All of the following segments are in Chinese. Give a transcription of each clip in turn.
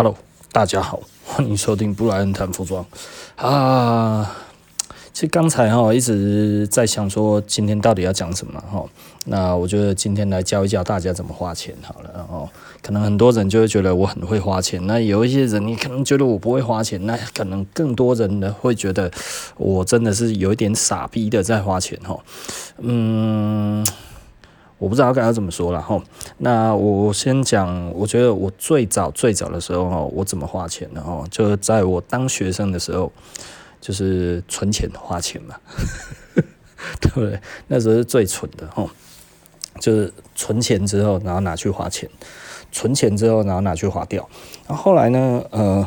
Hello，大家好，欢迎收听布莱恩谈服装啊。其实刚才哈一直在想说今天到底要讲什么哈。那我觉得今天来教一教大家怎么花钱好了哦。可能很多人就会觉得我很会花钱，那有一些人你可能觉得我不会花钱，那可能更多人呢会觉得我真的是有一点傻逼的在花钱哈。嗯。我不知道该要怎么说了哈，那我先讲，我觉得我最早最早的时候哈，我怎么花钱的哈，就是在我当学生的时候，就是存钱花钱嘛，对不对？那时候是最蠢的哈，就是存钱之后，然后拿去花钱，存钱之后，然后拿去花掉。然后后来呢，呃，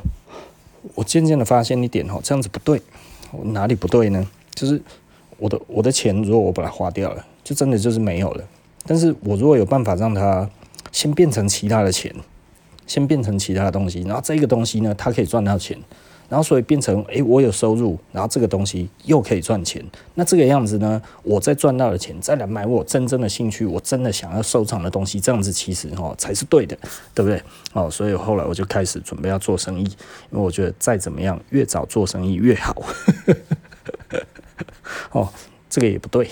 我渐渐的发现一点哈，这样子不对，哪里不对呢？就是我的我的钱，如果我把它花掉了，就真的就是没有了。但是我如果有办法让它先变成其他的钱，先变成其他的东西，然后这个东西呢，它可以赚到钱，然后所以变成诶、我有收入，然后这个东西又可以赚钱，那这个样子呢，我再赚到的钱再来买我真正的兴趣，我真的想要收藏的东西，这样子其实哦才是对的，对不对？哦，所以后来我就开始准备要做生意，因为我觉得再怎么样，越早做生意越好。哦，这个也不对。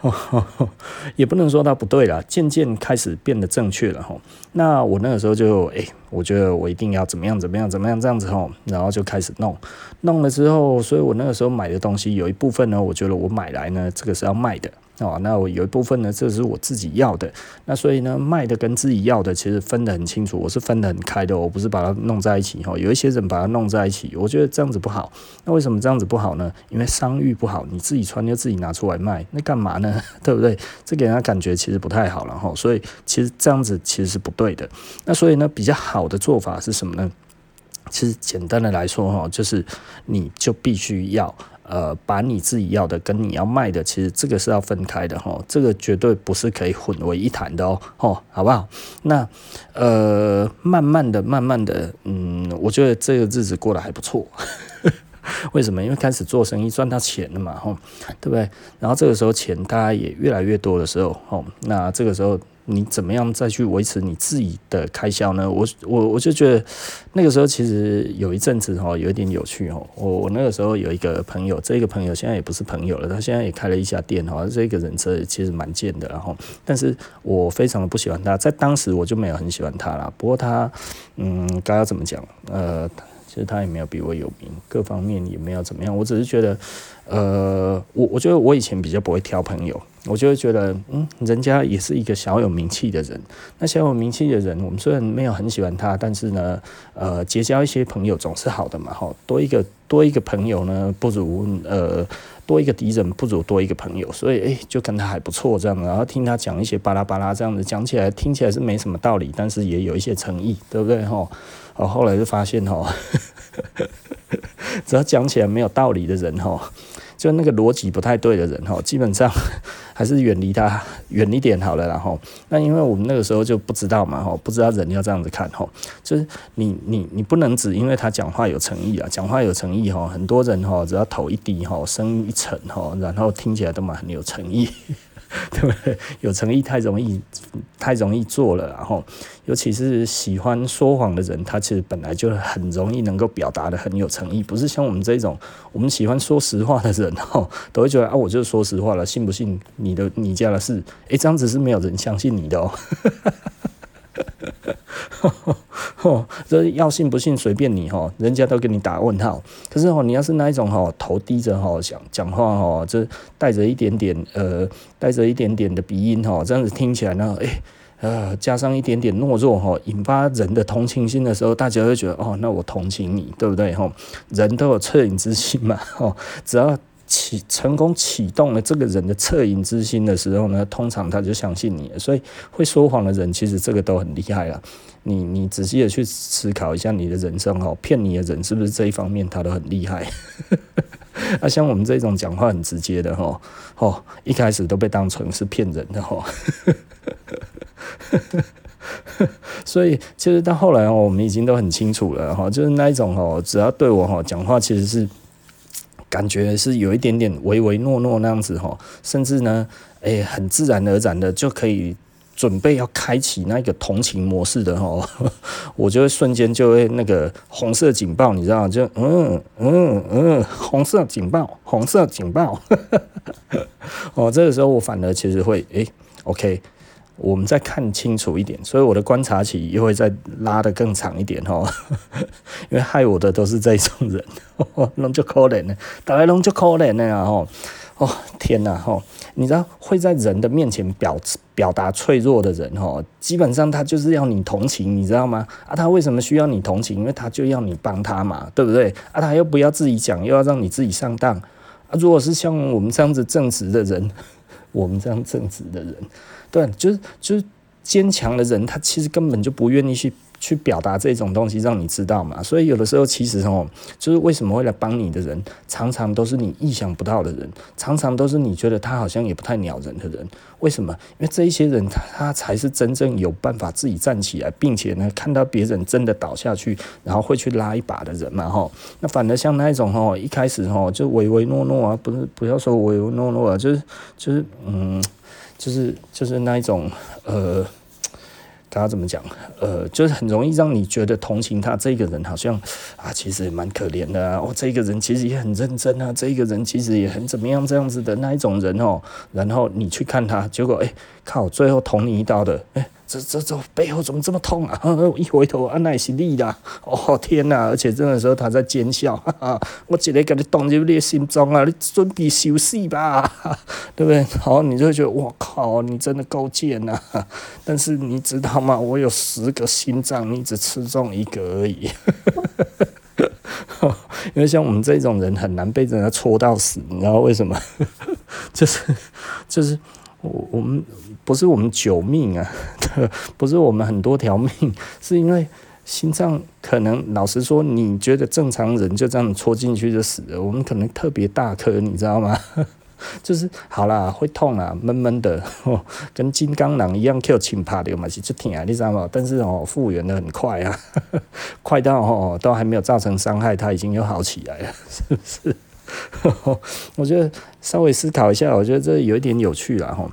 哦 也不能说他不对了，渐渐开始变得正确了哈。那我那个时候就哎、我觉得我一定要怎么样怎么样怎么样这样子哈，然后就开始弄，弄了之后，所以我那个时候买的东西有一部分呢，我觉得我买来呢，这个是要卖的。哦，那我有一部分呢，这是我自己要的，那所以呢，卖的跟自己要的其实分得很清楚，我是分得很开的，我不是把它弄在一起哈。有一些人把它弄在一起，我觉得这样子不好。那为什么这样子不好呢？因为商誉不好，你自己穿就自己拿出来卖，那干嘛呢？对不对？这给人家感觉其实不太好了哈。所以其实这样子其实是不对的。那所以呢，比较好的做法是什么呢？其实简单的来说哈，就是你就必须要。呃，把你自己要的跟你要卖的，其实这个是要分开的哈，这个绝对不是可以混为一谈的哦，吼，好不好？那呃，慢慢的、慢慢的，嗯，我觉得这个日子过得还不错。为什么？因为开始做生意赚到钱了嘛，吼，对不对？然后这个时候钱大家也越来越多的时候，吼，那这个时候。你怎么样再去维持你自己的开销呢？我我我就觉得那个时候其实有一阵子哈，有一点有趣哦。我我那个时候有一个朋友，这个朋友现在也不是朋友了，他现在也开了一家店哈。这个人这其实蛮贱的，然后，但是我非常的不喜欢他，在当时我就没有很喜欢他啦。不过他嗯，该要怎么讲？呃，实他也没有比我有名，各方面也没有怎么样。我只是觉得，呃，我我觉得我以前比较不会挑朋友。我就会觉得，嗯，人家也是一个小有名气的人。那小有名气的人，我们虽然没有很喜欢他，但是呢，呃，结交一些朋友总是好的嘛，哈。多一个多一个朋友呢，不如呃多一个敌人不如多一个朋友。所以，哎，就跟他还不错这样。然后听他讲一些巴拉巴拉这样子，讲起来听起来是没什么道理，但是也有一些诚意，对不对，哈？哦，后来就发现，哈，只要讲起来没有道理的人，哈。就那个逻辑不太对的人哈，基本上 还是远离他远离点好了，然后那因为我们那个时候就不知道嘛哈，不知道人要这样子看哈，就是你你你不能只因为他讲话有诚意啊，讲话有诚意哈，很多人哈只要头一低哈，声一沉哈，然后听起来都蛮很有诚意。对不对？有诚意太容易，太容易做了。然后，尤其是喜欢说谎的人，他其实本来就很容易能够表达的很有诚意。不是像我们这种，我们喜欢说实话的人，哈，都会觉得啊，我就说实话了，信不信你的你家的事？诶，这样子是没有人相信你的哦。吼，这要信不信随便你吼，人家都给你打问号。可是吼，你要是那一种吼，头低着吼，讲讲话吼，这带着一点点呃，带着一点点的鼻音吼，这样子听起来呢，诶，呃，加上一点点懦弱哈，引发人的同情心的时候，大家会觉得哦，那我同情你，对不对哈？人都有恻隐之心嘛，哦，只要。启成功启动了这个人的恻隐之心的时候呢，通常他就相信你了。所以会说谎的人，其实这个都很厉害了。你你仔细的去思考一下你的人生哦，骗你的人是不是这一方面他都很厉害？啊，像我们这种讲话很直接的哈，哦，一开始都被当成是骗人的哈。所以其实到后来哦，我们已经都很清楚了哈，就是那一种哦，只要对我哈讲话，其实是。感觉是有一点点唯唯诺诺那样子哈，甚至呢，诶、很自然而然的就可以准备要开启那个同情模式的吼，我就会瞬间就会那个红色警报，你知道？就嗯嗯嗯，红色警报，红色警报。哦，这个时候我反而其实会诶、OK，我们再看清楚一点，所以我的观察期又会再拉得更长一点哦，因为害我的都是这种人，拢就可怜的，大家拢就可怜的啊吼。哦天呐吼！你知道会在人的面前表表达脆弱的人吼，基本上他就是要你同情，你知道吗？啊，他为什么需要你同情？因为他就要你帮他嘛，对不对？啊，他又不要自己讲，又要让你自己上当。啊，如果是像我们这样子正直的人，我们这样正直的人，对，就是就是坚强的人，他其实根本就不愿意去。去表达这种东西，让你知道嘛。所以有的时候，其实哦，就是为什么会来帮你的人，常常都是你意想不到的人，常常都是你觉得他好像也不太鸟人的人。为什么？因为这一些人，他他才是真正有办法自己站起来，并且呢，看到别人真的倒下去，然后会去拉一把的人嘛。哈，那反而像那一种哦，一开始哦就唯唯诺诺啊，不是不要说唯唯诺诺啊，就是就是嗯，就是就是那一种呃。他怎么讲？呃，就是很容易让你觉得同情他这个人，好像啊，其实也蛮可怜的啊。哦，这个人其实也很认真啊，这个人其实也很怎么样这样子的那一种人哦。然后你去看他，结果哎，靠，最后捅你一刀的，哎。这这这背后怎么这么痛啊？一回头，啊，那也是力啦！哦天哪！而且这个时候他在奸笑，哈哈，我直接给你捅入你的心脏啊！你准备休息吧，对不对？好，你就会觉得我靠，你真的够贱呐！但是你知道吗？我有十个心脏，你只吃中一个而已。因为像我们这种人很难被人家戳到死，你知道为什么？就是就是我我们。不是我们九命啊，不是我们很多条命，是因为心脏可能老实说，你觉得正常人就这样戳进去就死了，我们可能特别大颗，你知道吗？就是好啦，会痛啊，闷闷的，跟金刚狼一样，Q 轻怕的嘛，是就挺啊，你知道吗？但是哦，复原的很快啊，快到哦，都还没有造成伤害，它已经又好起来了，是不是？我觉得稍微思考一下，我觉得这有一点有趣了哈。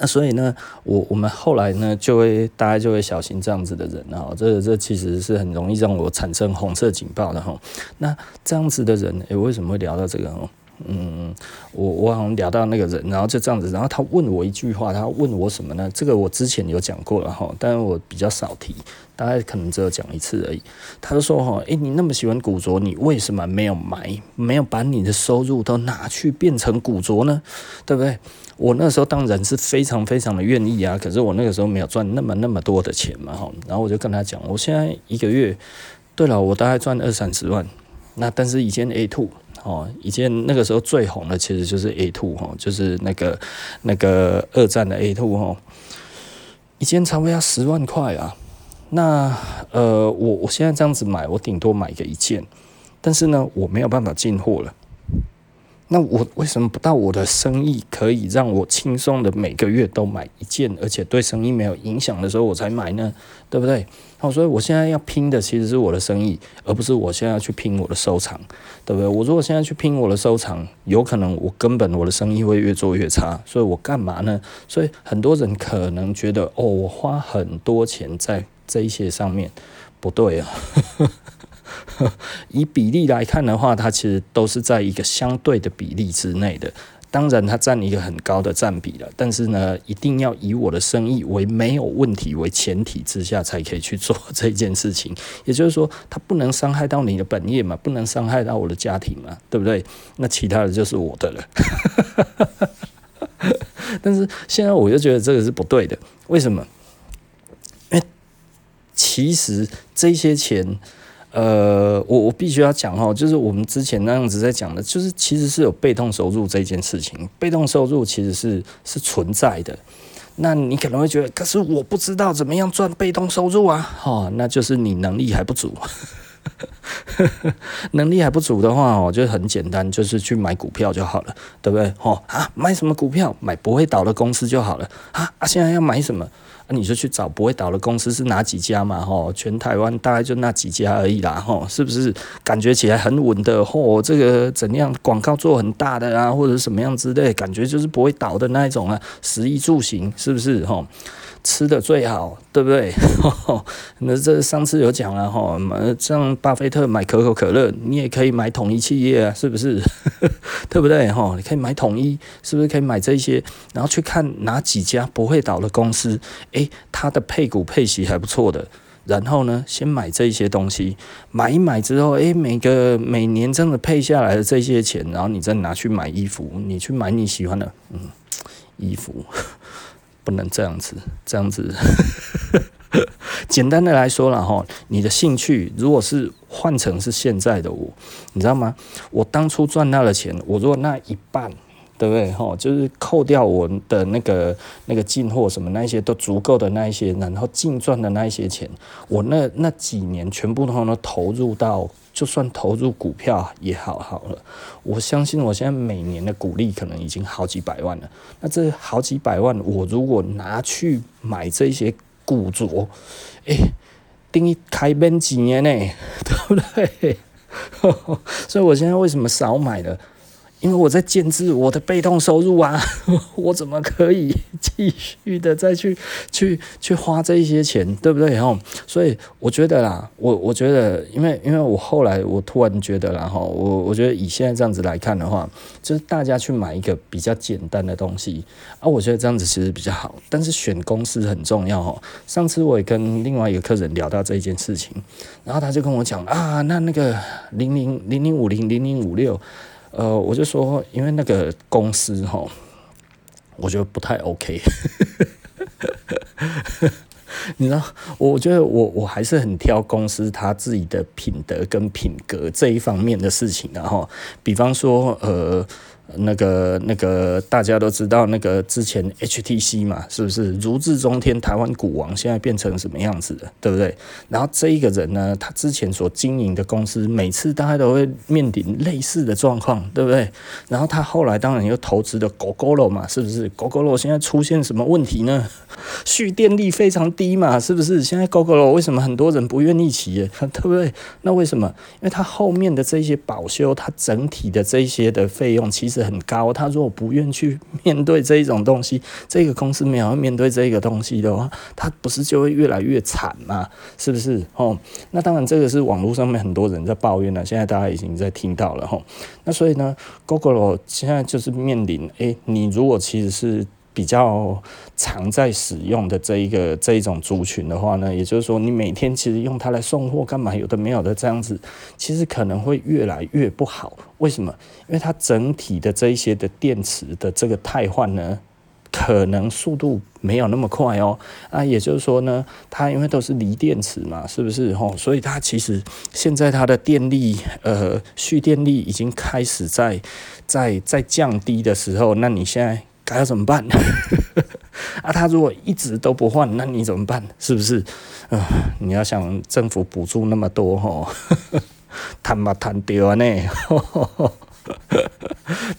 那所以呢，我我们后来呢，就会大家就会小心这样子的人啊，这这其实是很容易让我产生红色警报的哈。那这样子的人，诶、为什么会聊到这个哦？嗯，我我好像聊到那个人，然后就这样子，然后他问我一句话，他问我什么呢？这个我之前有讲过了哈，但是我比较少提，大概可能只有讲一次而已。他就说哈，诶，你那么喜欢古着，你为什么没有买，没有把你的收入都拿去变成古着呢？对不对？我那时候当然是非常非常的愿意啊，可是我那个时候没有赚那么那么多的钱嘛，哈，然后我就跟他讲，我现在一个月，对了，我大概赚二三十万，那但是一件 A two 哦，一件那个时候最红的其实就是 A two 哈，就是那个那个二战的 A two 哈，一件差不多要十万块啊，那呃，我我现在这样子买，我顶多买个一件，但是呢，我没有办法进货了。那我为什么不到我的生意可以让我轻松的每个月都买一件，而且对生意没有影响的时候我才买呢？对不对？好，所以我现在要拼的其实是我的生意，而不是我现在要去拼我的收藏，对不对？我如果现在去拼我的收藏，有可能我根本我的生意会越做越差，所以我干嘛呢？所以很多人可能觉得，哦，我花很多钱在这一些上面，不对啊。以比例来看的话，它其实都是在一个相对的比例之内的。当然，它占一个很高的占比了。但是呢，一定要以我的生意为没有问题为前提之下，才可以去做这件事情。也就是说，它不能伤害到你的本业嘛，不能伤害到我的家庭嘛，对不对？那其他的就是我的了。但是现在我就觉得这个是不对的。为什么？因为其实这些钱。呃，我我必须要讲哦，就是我们之前那样子在讲的，就是其实是有被动收入这件事情，被动收入其实是是存在的。那你可能会觉得，可是我不知道怎么样赚被动收入啊，哦，那就是你能力还不足。能力还不足的话哦，就很简单，就是去买股票就好了，对不对？哦啊，买什么股票？买不会倒的公司就好了啊啊！现在要买什么？那、你就去找不会倒的公司是哪几家嘛？吼，全台湾大概就那几家而已啦，吼，是不是？感觉起来很稳的，吼，这个怎样？广告做很大的啊，或者什么样之类，感觉就是不会倒的那一种啊，食衣住行，是不是？吼。吃的最好，对不对？那这上次有讲了哈，像巴菲特买可口可乐，你也可以买统一企业啊，是不是？对不对？哈，你可以买统一，是不是可以买这些？然后去看哪几家不会倒的公司，诶，它的配股配息还不错的。然后呢，先买这些东西，买一买之后，诶，每个每年真的配下来的这些钱，然后你再拿去买衣服，你去买你喜欢的，嗯，衣服。能这样子，这样子。简单的来说了哈，你的兴趣如果是换成是现在的我，你知道吗？我当初赚到的钱，我如果那一半，对不对？哈，就是扣掉我的那个那个进货什么那些都足够的那一些，然后净赚的那一些钱，我那那几年全部都都投入到。就算投入股票也好好了，我相信我现在每年的股利可能已经好几百万了。那这好几百万，我如果拿去买这些股族，哎，等于开门几年呢，对不对？所以我现在为什么少买了？因为我在建置我的被动收入啊，我怎么可以继续的再去去去花这些钱，对不对？哈，所以我觉得啦，我我觉得，因为因为我后来我突然觉得啦，哈，我我觉得以现在这样子来看的话，就是大家去买一个比较简单的东西啊，我觉得这样子其实比较好。但是选公司很重要哈。上次我也跟另外一个客人聊到这一件事情，然后他就跟我讲啊，那那个零零零零五零零零五六。呃，我就说，因为那个公司哈，我觉得不太 OK。你知道，我觉得我我还是很挑公司他自己的品德跟品格这一方面的事情的哈。比方说，呃。那个那个大家都知道，那个之前 HTC 嘛，是不是如日中天？台湾股王现在变成什么样子的，对不对？然后这一个人呢，他之前所经营的公司，每次大家都会面临类似的状况，对不对？然后他后来当然又投资的 Gogoro 嘛，是不是？Gogoro 现在出现什么问题呢？蓄电力非常低嘛，是不是？现在 Gogoro 为什么很多人不愿意骑？对不对？那为什么？因为他后面的这些保修，他整体的这些的费用其实。很高，他如果不愿去面对这一种东西，这个公司没有面对这个东西的话，他不是就会越来越惨吗？是不是？哦，那当然这个是网络上面很多人在抱怨了，现在大家已经在听到了哈。那所以呢，Google 现在就是面临，诶、你如果其实是。比较常在使用的这一个这一种族群的话呢，也就是说，你每天其实用它来送货干嘛？有的没有的这样子，其实可能会越来越不好。为什么？因为它整体的这一些的电池的这个汰换呢，可能速度没有那么快哦。啊，也就是说呢，它因为都是锂电池嘛，是不是？吼，所以它其实现在它的电力呃蓄电力已经开始在在在降低的时候，那你现在。还要怎么办？啊，他如果一直都不换，那你怎么办？是不是？啊、你要想政府补助那么多，吼，谈吧谈掉呢。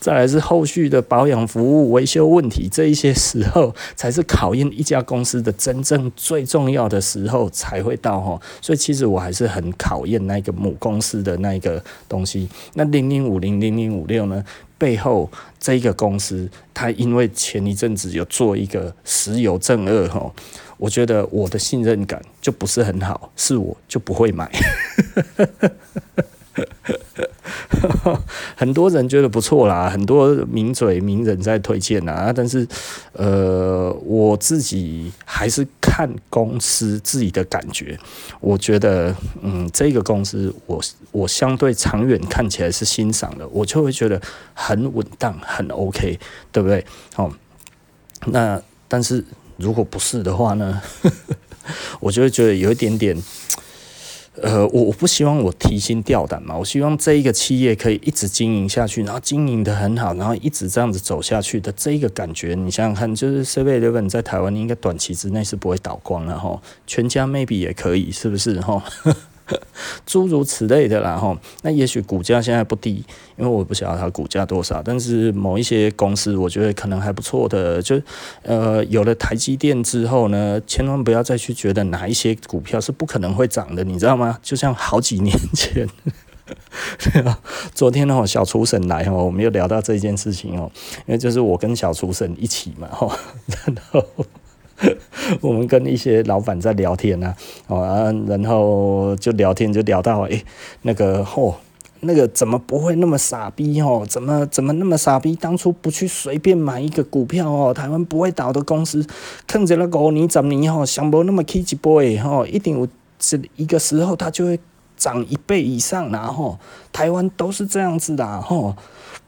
再来是后续的保养服务、维修问题，这一些时候才是考验一家公司的真正最重要的时候才会到吼。所以其实我还是很考验那个母公司的那个东西。那零零五零零零五六呢？背后这一个公司，它因为前一阵子有做一个石油正二哈，我觉得我的信任感就不是很好，是我就不会买。很多人觉得不错啦，很多名嘴名人在推荐啊，但是呃，我自己还是看公司自己的感觉。我觉得，嗯，这个公司我我相对长远看起来是欣赏的，我就会觉得很稳当，很 OK，对不对？好，那但是如果不是的话呢，我就会觉得有一点点。呃，我我不希望我提心吊胆嘛，我希望这一个企业可以一直经营下去，然后经营的很好，然后一直这样子走下去的这一个感觉，你想想看，就是设备刘本在台湾应该短期之内是不会倒光了哈，全家 maybe 也可以，是不是哈？诸如此类的啦哈。那也许股价现在不低，因为我不晓得它股价多少，但是某一些公司我觉得可能还不错的，就呃有了台积电之后呢，千万不要再去觉得哪一些股票是不可能会涨的，你知道吗？就像好几年前。对啊，昨天呢，小厨神来哦，我们又聊到这件事情哦，因为就是我跟小厨神一起嘛，然后 我们跟一些老板在聊天啊，啊，然后就聊天就聊到，诶，那个嚯，那个怎么不会那么傻逼哦？怎么怎么那么傻逼？当初不去随便买一个股票哦，台湾不会倒的公司，看着那个五年十年哦，想不那么起一波哦，一定有这一个时候它就会。涨一倍以上啦吼，台湾都是这样子的吼，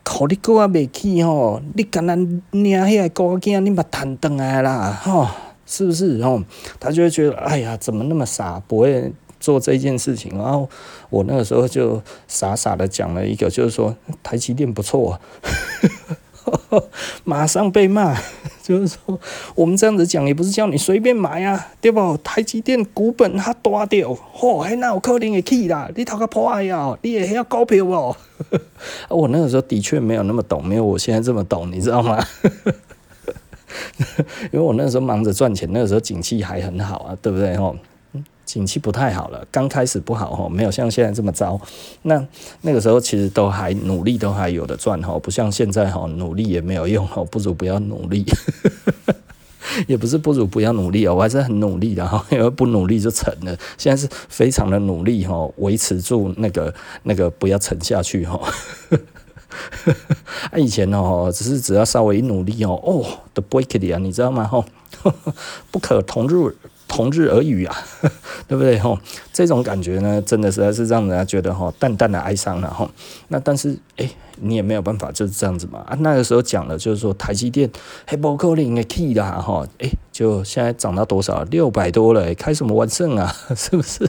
考你搁啊未起吼，你敢若领迄个高个囝，你把弹转来啦吼，是不是吼？他就会觉得哎呀，怎么那么傻，不会做这件事情。然后我那个时候就傻傻的讲了一个，就是说台积电不错。马上被骂，就是说我们这样子讲也不是叫你随便买啊，对不？台积电股本它大掉，嚯，还哪有可能会去啦？你头壳破呀？你也还要股票哦？我那个时候的确没有那么懂，没有我现在这么懂，你知道吗？因为我那时候忙着赚钱，那个时候景气还很好啊，对不对？吼。景气不太好了，刚开始不好哈，没有像现在这么糟。那那个时候其实都还努力，都还有的赚哈，不像现在哈，努力也没有用哈，不如不要努力。也不是不如不要努力哦，我还是很努力的哈，因为不努力就沉了。现在是非常的努力哈，维持住那个那个不要沉下去哈。啊，以前哦，只是只要稍微一努力哦，哦，都 break 啊，你知道吗？哈，不可同日。同日而语啊，对不对吼？这种感觉呢，真的实在是让人家觉得吼淡淡的哀伤了吼。那但是哎，你也没有办法就是这样子嘛啊。那个时候讲了，就是说台积电还不可能的 key 啦哈。哎，就现在涨到多少？六百多了，开什么玩笑啊？是不是？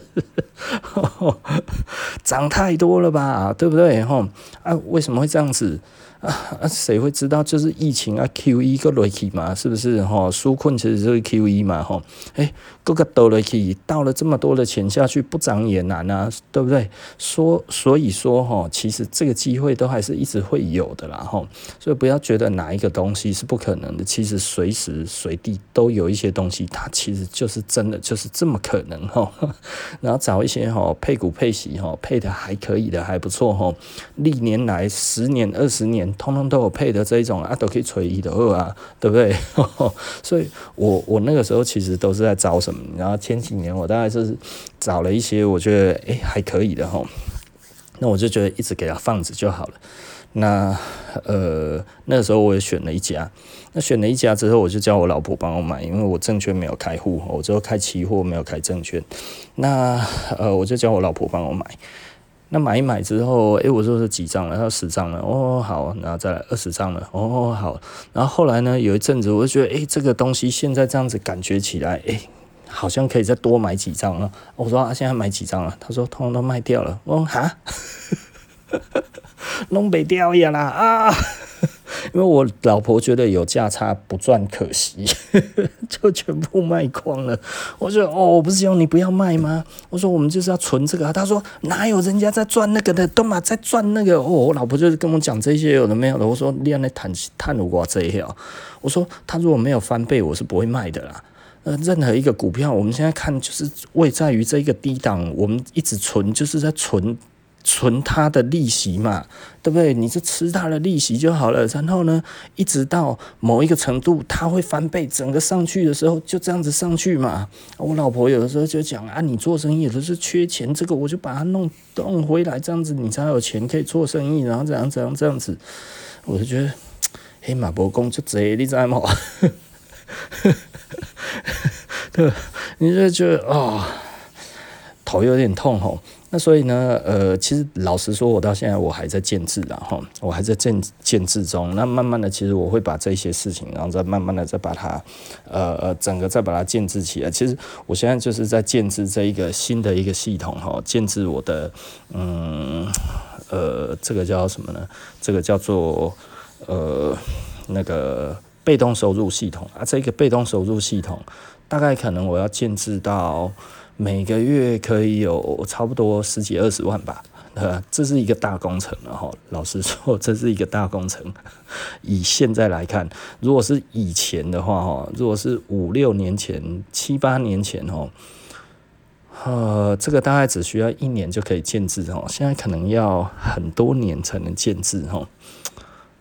涨太多了吧？对不对吼？啊，为什么会这样子？啊！谁会知道就是疫情啊？Q E 个落去嘛，是不是哈？纾困其实就是 Q E 嘛，哈。哎，各个都落去，倒了这么多的钱下去，不涨也难啊，对不对？说所以说哈，其实这个机会都还是一直会有的啦，哈。所以不要觉得哪一个东西是不可能的，其实随时随地都有一些东西，它其实就是真的就是这么可能哈。然后找一些哈配股配息哈配的还可以的还不错哈，历年来十年二十年。通通都有配的这一种啊，都可以随意的二啊，对不对？所以我我那个时候其实都是在找什么，然后前几年我大概是找了一些我觉得诶还可以的哈，那我就觉得一直给他放着就好了。那呃那个时候我也选了一家，那选了一家之后，我就叫我老婆帮我买，因为我证券没有开户，我只有开期货没有开证券。那呃我就叫我老婆帮我买。那买一买之后，诶、我说是几张了？他说十张了。哦，好，然后再来二十张了。哦，好。然后后来呢，有一阵子我就觉得，诶、这个东西现在这样子感觉起来，诶、好像可以再多买几张了。我说啊，现在买几张了？他说通通都卖掉了。我说哈，弄不掉呀啦啊！因为我老婆觉得有价差不赚可惜，就全部卖光了。我说哦，我不是叫你不要卖吗？我说我们就是要存这个。他说哪有人家在赚那个的，都嘛在赚那个。哦，我老婆就是跟我讲这些有的没有的。我说你那探探如果这一条，我说他如果没有翻倍，我是不会卖的啦。呃，任何一个股票，我们现在看就是位在于这一个低档，我们一直存就是在存。存它的利息嘛，对不对？你就吃它的利息就好了。然后呢，一直到某一个程度，它会翻倍，整个上去的时候就这样子上去嘛。我老婆有的时候就讲啊，你做生意有的是缺钱，这个我就把它弄弄回来，这样子你才有钱可以做生意，然后怎样怎样这样子。我就觉得黑马伯公 就贼，你知道吗？对，你就觉得啊、哦，头有点痛吼。那所以呢，呃，其实老实说，我到现在我还在建制的哈，我还在建建制中。那慢慢的，其实我会把这些事情，然后再慢慢的再把它，呃呃，整个再把它建制起来。其实我现在就是在建制这一个新的一个系统哈，建制我的，嗯，呃，这个叫什么呢？这个叫做呃那个被动收入系统啊。这个被动收入系统大概可能我要建制到。每个月可以有差不多十几二十万吧。呃，这是一个大工程了哈。老实说，这是一个大工程。以现在来看，如果是以前的话哈，如果是五六年前、七八年前哈，呃，这个大概只需要一年就可以建制哈。现在可能要很多年才能建制哈，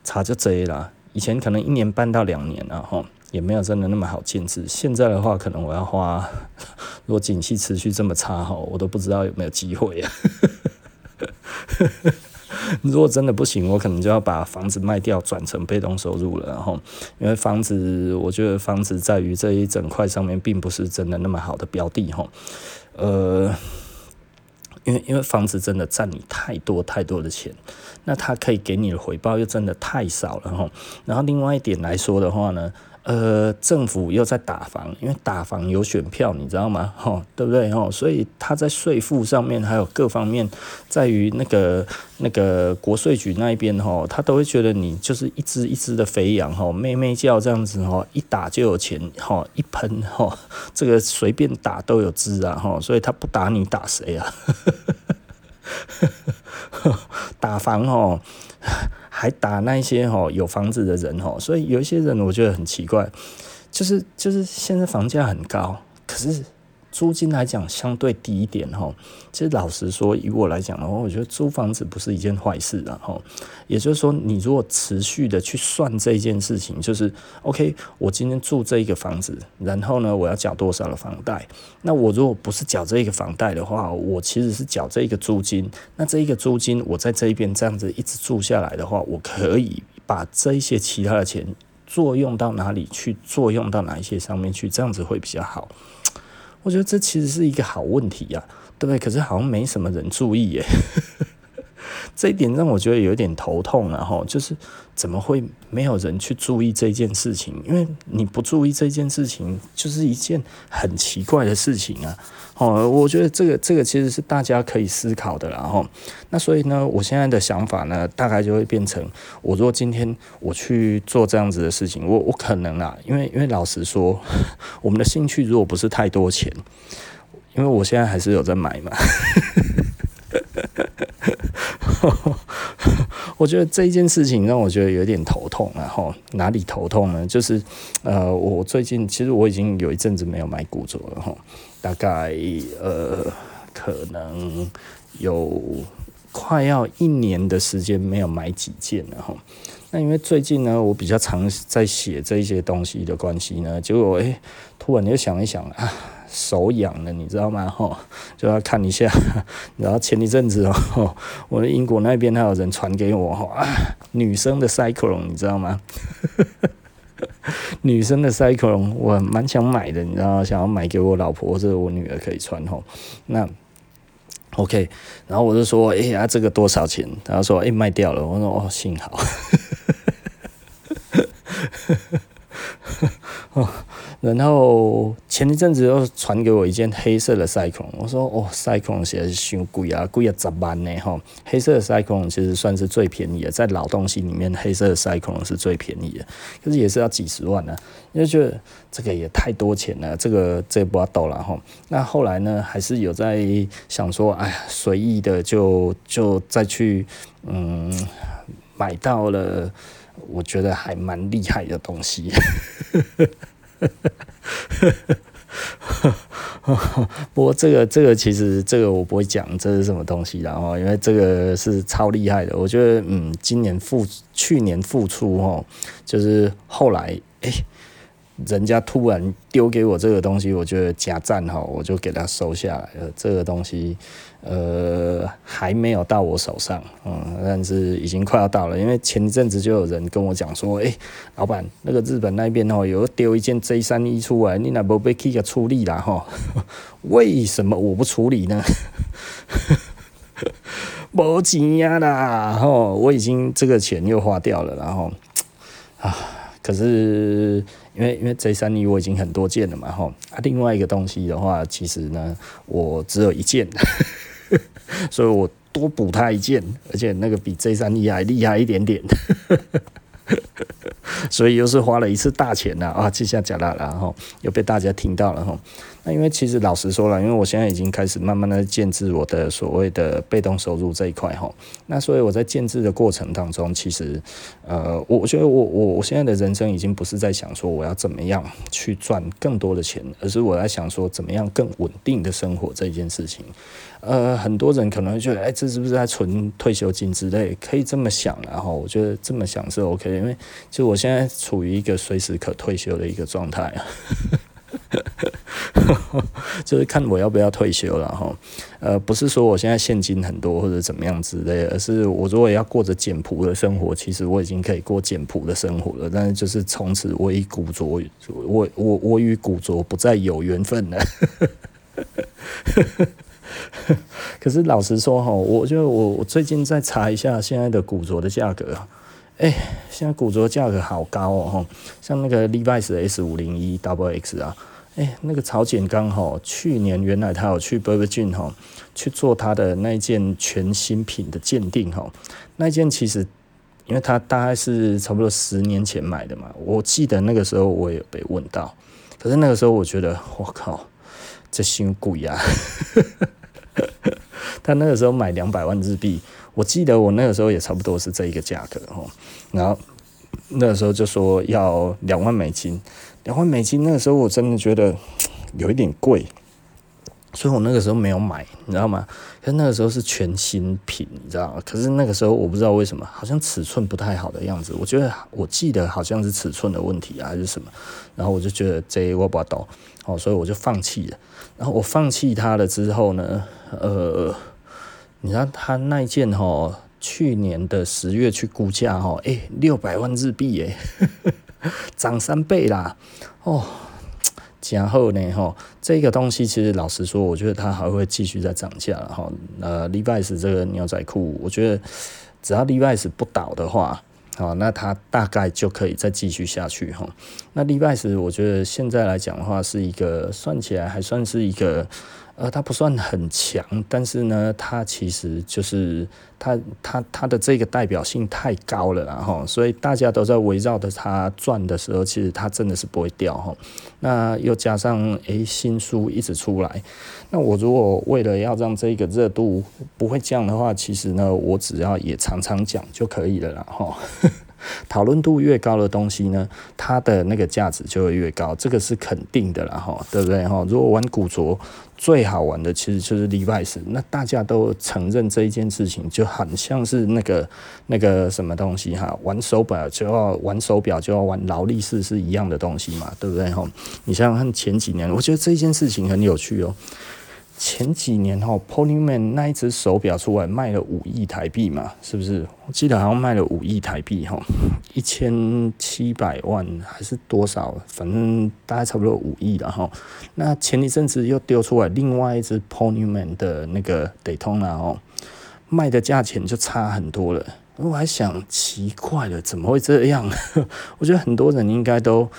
差就这了。以前可能一年半到两年了哈，也没有真的那么好建置。现在的话，可能我要花，如果景气持续这么差哈，我都不知道有没有机会啊。如果真的不行，我可能就要把房子卖掉，转成被动收入了。然后，因为房子，我觉得房子在于这一整块上面，并不是真的那么好的标的。哈，呃，因为因为房子真的占你太多太多的钱，那它可以给你的回报又真的太少了。哈，然后另外一点来说的话呢。呃，政府又在打房，因为打房有选票，你知道吗？吼，对不对？吼，所以他在税负上面还有各方面，在于那个那个国税局那一边，吼，他都会觉得你就是一只一只的肥羊，吼，咩咩叫这样子，吼，一打就有钱，吼，一喷，吼，这个随便打都有汁啊，吼，所以他不打你打谁啊？打房，吼。还打那些哦有房子的人哦，所以有一些人我觉得很奇怪，就是就是现在房价很高，可是租金来讲相对低一点吼。其实老实说，以我来讲的话，我觉得租房子不是一件坏事啊吼。也就是说，你如果持续的去算这件事情，就是 OK，我今天住这一个房子，然后呢，我要缴多少的房贷？那我如果不是缴这一个房贷的话，我其实是缴这一个租金。那这一个租金，我在这一边这样子一直住下来的话，我可以把这一些其他的钱作用到哪里去？作用到哪一些上面去？这样子会比较好。我觉得这其实是一个好问题呀，对不对？可是好像没什么人注意耶。这一点让我觉得有点头痛了哈，就是怎么会没有人去注意这件事情？因为你不注意这件事情，就是一件很奇怪的事情啊。哦，我觉得这个这个其实是大家可以思考的，然后那所以呢，我现在的想法呢，大概就会变成，我如果今天我去做这样子的事情，我我可能啊，因为因为老实说，我们的兴趣如果不是太多钱，因为我现在还是有在买嘛。我觉得这一件事情让我觉得有点头痛，然后哪里头痛呢？就是呃，我最近其实我已经有一阵子没有买古着了哈，大概呃可能有快要一年的时间没有买几件了哈。那因为最近呢，我比较常在写这些东西的关系呢，结果诶，突然就想一想啊。手痒了，你知道吗？吼，就要看一下。然后前一阵子哦，我的英国那边还有人传给我吼啊，女生的 Cyclone，你知道吗？女生的 Cyclone，我蛮想买的，你知道？想要买给我老婆或者我女儿可以穿吼。那 OK，然后我就说，哎呀，这个多少钱？然后说，哎，卖掉了。我说，哦，幸好。然后前一阵子又传给我一件黑色的 Cyclone，我说哦，Cyclone 实是太贵啊，贵啊十万呢哈。黑色的 Cyclone 其实算是最便宜的，在老东西里面，黑色的 Cyclone 是最便宜的，可是也是要几十万呢、因为觉得这个也太多钱了，这个这不要逗了哈。那后来呢，还是有在想说，哎呀，随意的就就再去嗯买到了，我觉得还蛮厉害的东西。不过这个这个其实这个我不会讲这是什么东西，然后因为这个是超厉害的，我觉得嗯，今年复去年复出哦，就是后来哎。人家突然丢给我这个东西，我觉得加赞哈，我就给他收下来了。这个东西，呃，还没有到我手上，嗯，但是已经快要到了。因为前一阵子就有人跟我讲说，哎、老板，那个日本那边哦，有丢一件 J 三一出来，你那不被 K 个处理啦哈？为什么我不处理呢？没钱呀啦，吼，我已经这个钱又花掉了，然后啊，可是。因为因为 J 三一我已经很多件了嘛，吼啊，另外一个东西的话，其实呢，我只有一件，所以我多补他一件，而且那个比 J 三一还厉害一点点，所以又是花了一次大钱呐啊，这下假大了，然后又被大家听到了，吼，那因为其实老实说了，因为我现在已经开始慢慢的建置我的所谓的被动收入这一块哈。那所以我在建置的过程当中，其实呃，我觉得我我我现在的人生已经不是在想说我要怎么样去赚更多的钱，而是我在想说怎么样更稳定的生活这件事情。呃，很多人可能会觉得，哎，这是不是在存退休金之类？可以这么想，然后我觉得这么想是 OK，因为就我现在处于一个随时可退休的一个状态啊，就是看我要不要退休了哈。呃，不是说我现在现金很多或者怎么样之类，而是我如果要过着简朴的生活，其实我已经可以过简朴的生活了。但是就是从此我与古着，我我我与古着不再有缘分了。可是老实说哈，我就我我最近在查一下现在的古着的价格啊，哎，现在古着价格好高哦，像那个 Levi's S 五零一 Double X 啊，哎，那个曹简刚哈，去年原来他有去 Burberry 哈去做他的那一件全新品的鉴定哈，那一件其实因为他大概是差不多十年前买的嘛，我记得那个时候我也有被问到，可是那个时候我觉得我靠，这新贵啊！他那个时候买两百万日币，我记得我那个时候也差不多是这一个价格哦。然后那个时候就说要两万美金，两万美金那个时候我真的觉得有一点贵，所以我那个时候没有买，你知道吗？可是那个时候是全新品，你知道吗？可是那个时候我不知道为什么，好像尺寸不太好的样子。我觉得我记得好像是尺寸的问题啊，还是什么？然后我就觉得这我不懂哦，所以我就放弃了。然后我放弃它了之后呢，呃，你知道他那一件哈，去年的十月去估价哈，诶，六百万日币诶，涨三倍啦，哦，然后呢哈，这个东西其实老实说，我觉得它还会继续再涨价了哈。呃，Levi's 这个牛仔裤，我觉得只要 Levi's 不倒的话。好，那它大概就可以再继续下去哈。那 Levi's 我觉得现在来讲的话，是一个算起来还算是一个。呃，它不算很强，但是呢，它其实就是它它它的这个代表性太高了，然后所以大家都在围绕着它转的时候，其实它真的是不会掉哈。那又加上诶、新书一直出来，那我如果为了要让这个热度不会降的话，其实呢，我只要也常常讲就可以了啦哈。讨论度越高的东西呢，它的那个价值就会越高，这个是肯定的啦，哈，对不对哈？如果玩古着最好玩的其实就是 Levi's，那大家都承认这一件事情，就很像是那个那个什么东西哈，玩手表就要玩手表就要玩劳力士是一样的东西嘛，对不对哈？你想想看前几年，我觉得这件事情很有趣哦。前几年哈，Polyman 那一只手表出来卖了五亿台币嘛，是不是？我记得好像卖了五亿台币哈，一千七百万还是多少？反正大概差不多五亿了哈。那前一阵子又丢出来另外一只 Polyman 的那个 Daytona 哦，卖的价钱就差很多了。我还想奇怪了，怎么会这样？我觉得很多人应该都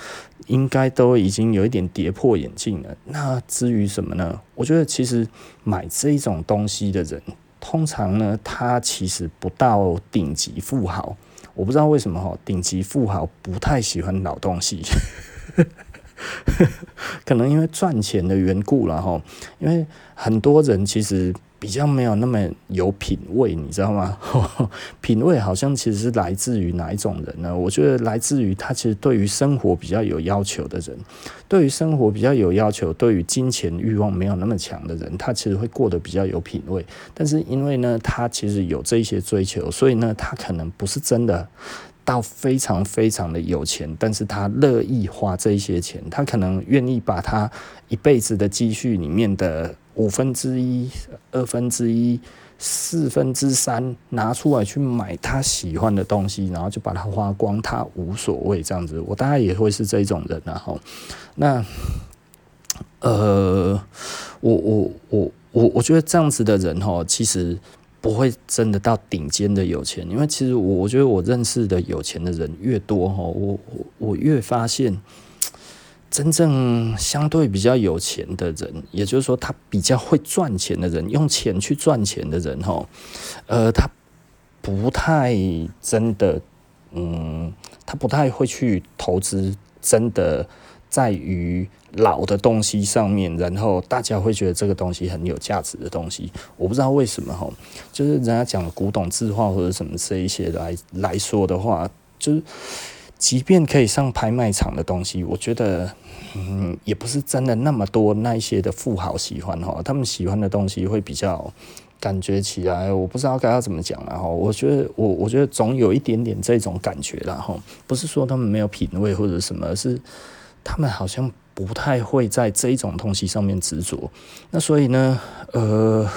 应该都已经有一点跌破眼镜了。那至于什么呢？我觉得其实买这种东西的人，通常呢，他其实不到顶级富豪。我不知道为什么哈，顶级富豪不太喜欢老东西，可能因为赚钱的缘故了哈。因为很多人其实。比较没有那么有品味，你知道吗？品味好像其实是来自于哪一种人呢？我觉得来自于他其实对于生活比较有要求的人，对于生活比较有要求，对于金钱欲望没有那么强的人，他其实会过得比较有品味。但是因为呢，他其实有这些追求，所以呢，他可能不是真的到非常非常的有钱，但是他乐意花这些钱，他可能愿意把他一辈子的积蓄里面的。五分之一、二分之一、四分之三拿出来去买他喜欢的东西，然后就把它花光，他无所谓这样子。我大概也会是这种人，然后那呃，我我我我我觉得这样子的人哈，其实不会真的到顶尖的有钱，因为其实我我觉得我认识的有钱的人越多哈，我我我越发现。真正相对比较有钱的人，也就是说他比较会赚钱的人，用钱去赚钱的人，哈，呃，他不太真的，嗯，他不太会去投资，真的在于老的东西上面，然后大家会觉得这个东西很有价值的东西。我不知道为什么哈，就是人家讲古董字画或者什么这一些来来说的话，就是即便可以上拍卖场的东西，我觉得嗯，也不是真的那么多那一些的富豪喜欢哈，他们喜欢的东西会比较。感觉起来，我不知道该要怎么讲了哈。我觉得我我觉得总有一点点这种感觉了哈。不是说他们没有品味或者什么，是他们好像不太会在这种东西上面执着。那所以呢，呃，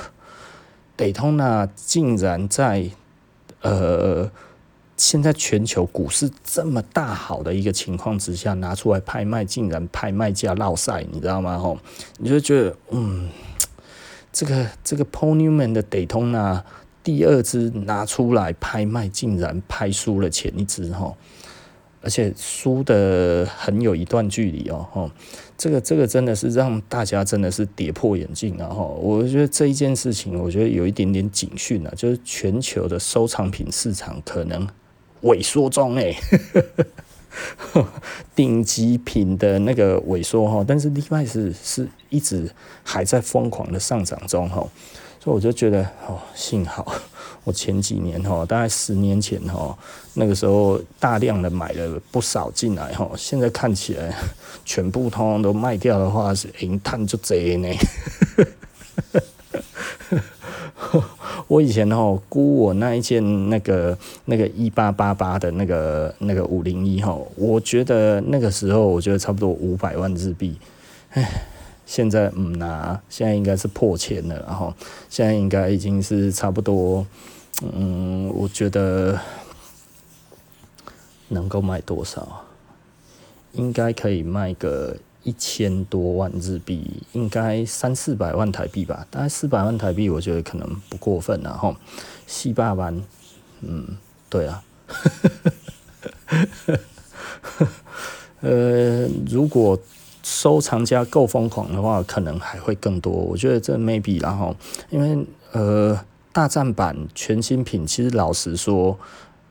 德通纳竟然在呃现在全球股市这么大好的一个情况之下拿出来拍卖，竟然拍卖价落赛，你知道吗？吼，你就觉得嗯。这个这个 Paul Newman 的 Daytona 第二支拿出来拍卖，竟然拍输了前一支哈，而且输的很有一段距离哦吼，这个这个真的是让大家真的是跌破眼镜了哈。我觉得这一件事情，我觉得有一点点警讯啊，就是全球的收藏品市场可能萎缩中哎。顶级品的那个萎缩哈，但是 Levi's 是一直还在疯狂的上涨中哈，所以我就觉得哦，幸好 我前几年哈，大概十年前哈，那个时候大量的买了不少进来哈，现在看起来全部通通都卖掉的话，是银碳就贼呢。我以前吼估我那一件那个那个一八八八的那个那个五零一吼，我觉得那个时候我觉得差不多五百万日币，唉，现在嗯拿，现在应该是破千了，然后现在应该已经是差不多，嗯，我觉得能够卖多少，应该可以卖个。一千多万日币，应该三四百万台币吧？大概四百万台币，我觉得可能不过分了哈。四百万，嗯，对啊。呃，如果收藏家够疯狂的话，可能还会更多。我觉得这 maybe 然后，因为呃，大战版全新品，其实老实说。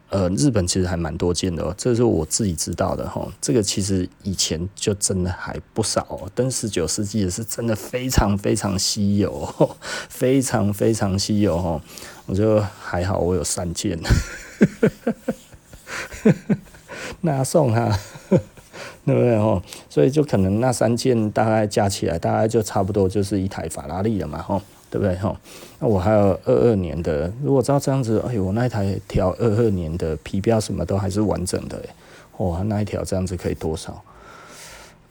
呃，日本其实还蛮多见的哦，这是我自己知道的哈。这个其实以前就真的还不少哦，但十九世纪也是真的非常非常稀有，哦 非常非常稀有哈。我就还好，我有三件，那送哈，对不对哦？所以就可能那三件大概加起来，大概就差不多就是一台法拉利了嘛哈。对不对哈？那我还有二二年的，如果照这样子，哎，我那一台条二二年的皮标什么都还是完整的，哇，那一条这样子可以多少？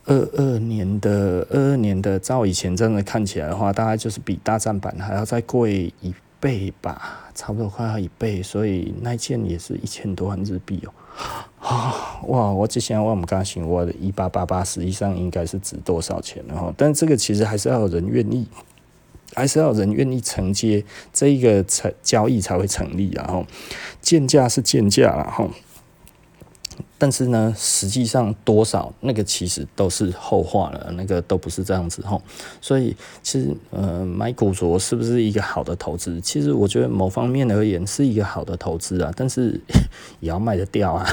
二二年的二二年的，照以前真的看起来的话，大概就是比大战版还要再贵一倍吧，差不多快要一倍，所以那件也是一千多万日币哦。哇，我之前我们刚想，我的一八八八实际上应该是值多少钱然后，但这个其实还是要有人愿意。还是要人愿意承接这一个成交易才会成立，然后贱价是贱价，然后。但是呢，实际上多少那个其实都是后话了，那个都不是这样子吼。所以其实呃，买古着是不是一个好的投资？其实我觉得某方面而言是一个好的投资啊，但是 也要卖得掉啊。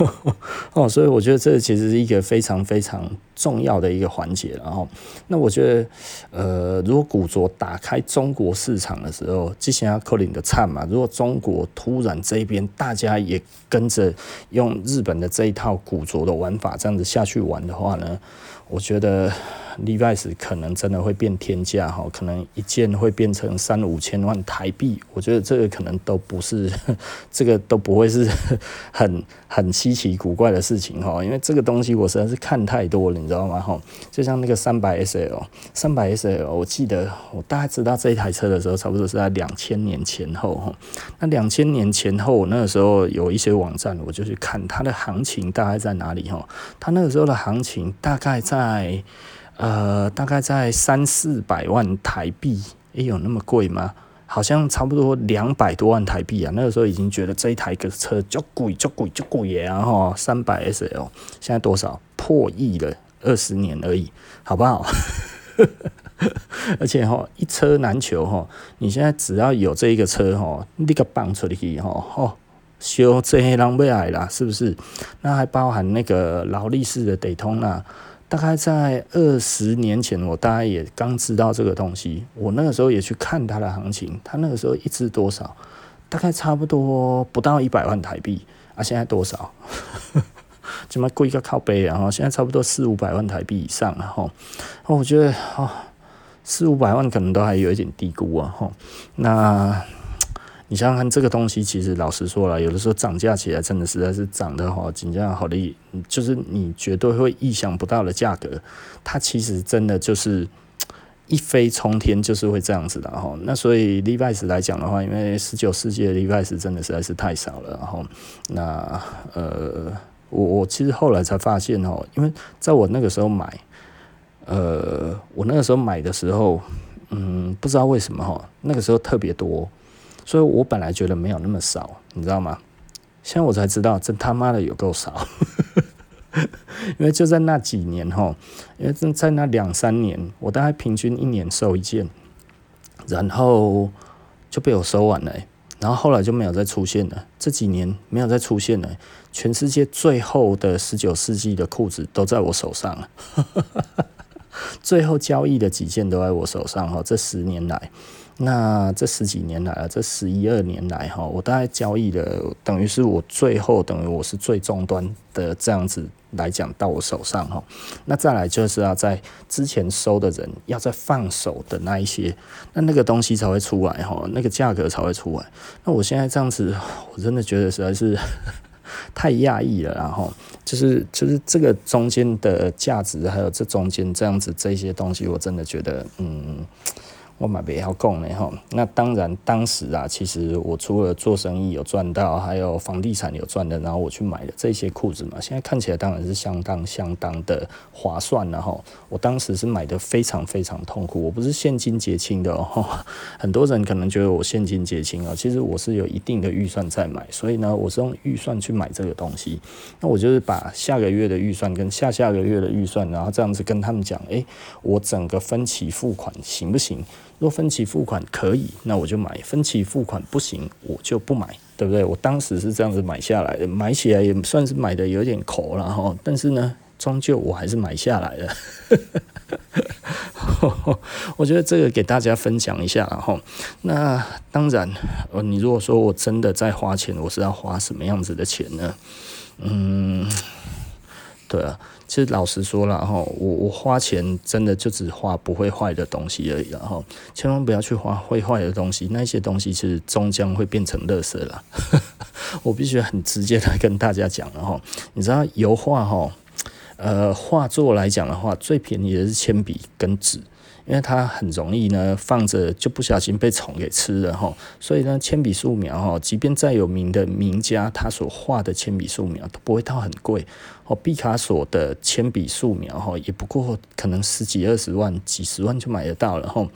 哦，所以我觉得这其实是一个非常非常重要的一个环节。然后，那我觉得呃，如果古着打开中国市场的时候，之前要扣领的惨嘛。如果中国突然这边大家也跟着用日本的这一套古着的玩法，这样子下去玩的话呢，我觉得 Levi's 可能真的会变天价哈，可能一件会变成三五千万台币。我觉得这个可能都不是，这个都不会是 很很稀奇古怪的事情哈，因为这个东西我实在是看太多了，你知道吗？哈，就像那个三百 SL，三百 SL，我记得我大概知道这一台车的时候，差不多是在两千年前后哈。那两千年前后，那个时候有一些网站，我就去看它的行情大概在哪里哈。它那个时候的行情大概在呃，大概在三四百万台币，也、有那么贵吗？好像差不多两百多万台币啊，那个时候已经觉得这一台个车就贵就贵就贵耶，然后三百 SL 现在多少破亿了，二十年而已，好不好？而且哈一车难求哈，你现在只要有这一个车哈，立刻放出去哈，哦，修这些人要来啦，是不是？那还包含那个劳力士的 Daytona，大概在二十年前，我大概也刚知道这个东西。我那个时候也去看它的行情，它那个时候一支多少？大概差不多不到一百万台币啊！现在多少？怎么贵一个靠背啊！然后现在差不多四五百万台币以上，然后我觉得哦，四五百万可能都还有一点低估啊！哈，那。你想想看，这个东西其实老实说了，有的时候涨价起来真的实在是涨得好，紧张好的，就是你绝对会意想不到的价格，它其实真的就是一飞冲天，就是会这样子的哈。那所以 Levi's 来讲的话，因为十九世纪的 Levi's 真的实在是太少了，然后那呃，我我其实后来才发现哦，因为在我那个时候买，呃，我那个时候买的时候，嗯，不知道为什么哈，那个时候特别多。所以我本来觉得没有那么少，你知道吗？现在我才知道，这他妈的有够少。因为就在那几年哈，因为在那两三年，我大概平均一年收一件，然后就被我收完了，然后后来就没有再出现了。这几年没有再出现了，全世界最后的十九世纪的裤子都在我手上了。最后交易的几件都在我手上哈，这十年来。那这十几年来啊，这十一二年来哈，我大概交易的等于是我最后等于我是最终端的这样子来讲到我手上哈。那再来就是要在之前收的人要再放手的那一些，那那个东西才会出来哈，那个价格才会出来。那我现在这样子，我真的觉得实在是 太讶异了，然后就是就是这个中间的价值，还有这中间这样子这些东西，我真的觉得嗯。我买不要供呢哈，那当然当时啊，其实我除了做生意有赚到，还有房地产有赚的，然后我去买的这些裤子嘛，现在看起来当然是相当相当的划算了哈。我当时是买的非常非常痛苦，我不是现金结清的哦。很多人可能觉得我现金结清啊，其实我是有一定的预算在买，所以呢，我是用预算去买这个东西。那我就是把下个月的预算跟下下个月的预算，然后这样子跟他们讲，诶，我整个分期付款行不行？若分期付款可以，那我就买；分期付款不行，我就不买，对不对？我当时是这样子买下来的，买起来也算是买的有点抠了哈。但是呢，终究我还是买下来了。我觉得这个给大家分享一下哈。那当然，呃，你如果说我真的在花钱，我是要花什么样子的钱呢？嗯，对啊。其实老实说了哈，我我花钱真的就只花不会坏的东西而已了哈，千万不要去花会坏的东西，那些东西其实终将会变成垃圾了。我必须很直接的跟大家讲了哈，你知道油画哈，呃，画作来讲的话，最便宜的是铅笔跟纸。因为它很容易呢，放着就不小心被虫给吃了哈，所以呢，铅笔素描哈，即便再有名的名家，他所画的铅笔素描都不会到很贵哦。毕卡索的铅笔素描哈，也不过可能十几二十万、几十万就买得到了哈。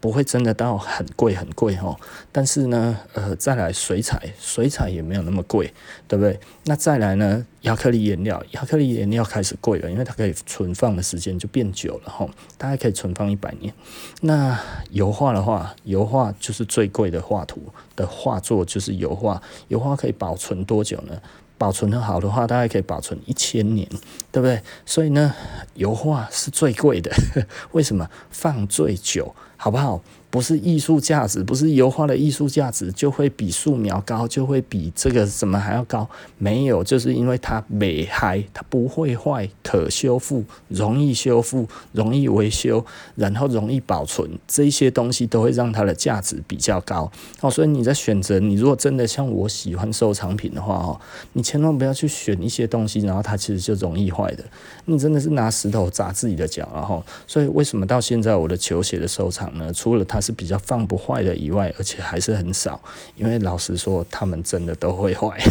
不会真的到很贵很贵哈，但是呢，呃，再来水彩，水彩也没有那么贵，对不对？那再来呢，亚克力颜料，亚克力颜料开始贵了，因为它可以存放的时间就变久了哈，大概可以存放一百年。那油画的话，油画就是最贵的画图的画作，就是油画，油画可以保存多久呢？保存的好的话，大概可以保存一千年，对不对？所以呢，油画是最贵的，为什么？放最久，好不好？不是艺术价值，不是油画的艺术价值就会比素描高，就会比这个什么还要高？没有，就是因为它美嗨，它不会坏，可修复，容易修复，容易维修，然后容易保存，这些东西都会让它的价值比较高。哦，所以你在选择，你如果真的像我喜欢收藏品的话，哦，你千万不要去选一些东西，然后它其实就容易坏的。你真的是拿石头砸自己的脚，然后，所以为什么到现在我的球鞋的收藏呢？除了它。是比较放不坏的以外，而且还是很少，因为老实说，他们真的都会坏。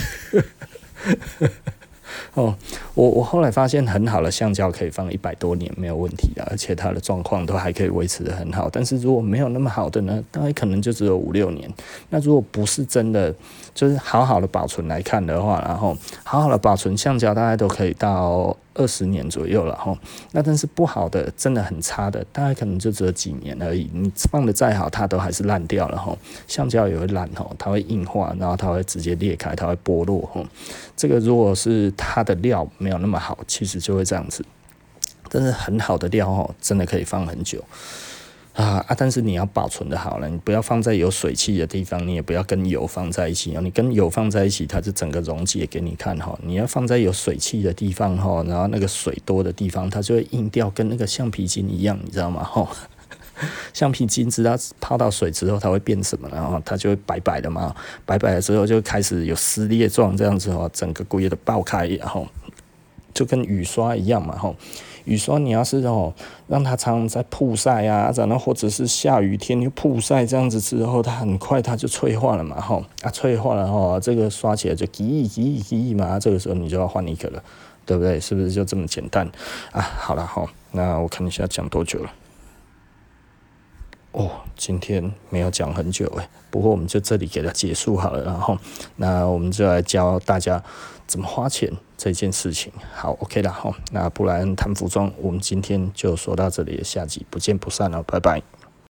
哦，我我后来发现很好的橡胶可以放一百多年没有问题的，而且它的状况都还可以维持的很好。但是如果没有那么好的呢，大概可能就只有五六年。那如果不是真的就是好好的保存来看的话，然后好好的保存橡胶，大概都可以到二十年左右了哈。那但是不好的，真的很差的，大概可能就只有几年而已。你放的再好，它都还是烂掉了哈。橡胶也会烂哈，它会硬化，然后它会直接裂开，它会剥落哈。这个如果是它的料没有那么好，其实就会这样子。但是很好的料哈，真的可以放很久。啊啊！但是你要保存的好了，你不要放在有水汽的地方，你也不要跟油放在一起哦。你跟油放在一起，它就整个溶解给你看哈。你要放在有水汽的地方哈，然后那个水多的地方，它就会硬掉，跟那个橡皮筋一样，你知道吗？哈，橡皮筋知道泡到水之后它会变什么？然后它就会白白的嘛，白白的之后就开始有撕裂状这样子哦，整个龟的爆开，然后就跟雨刷一样嘛，哈。雨刷你要是哦，让它常常在曝晒啊，然后或者是下雨天又曝晒这样子之后，它很快它就脆化了嘛，吼啊脆化了吼，这个刷起来就叽叽叽嘛，这个时候你就要换一个了，对不对？是不是就这么简单啊？好了吼，那我看一下讲多久了。哦，今天没有讲很久诶，不过我们就这里给它结束好了，然后那我们就来教大家怎么花钱这件事情。好，OK 了哈，那不然谈服装，我们今天就说到这里，下集不见不散了，拜拜。